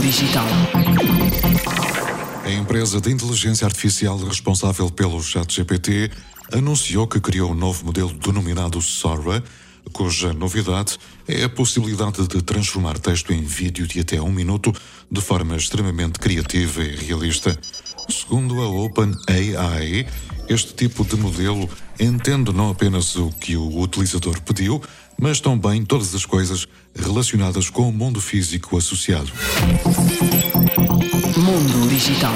Digital. A empresa de inteligência artificial responsável pelo ChatGPT anunciou que criou um novo modelo denominado Sora, cuja novidade é a possibilidade de transformar texto em vídeo de até um minuto de forma extremamente criativa e realista. Segundo a OpenAI, este tipo de modelo entende não apenas o que o utilizador pediu, mas também todas as coisas relacionadas com o mundo físico associado. Mundo Digital.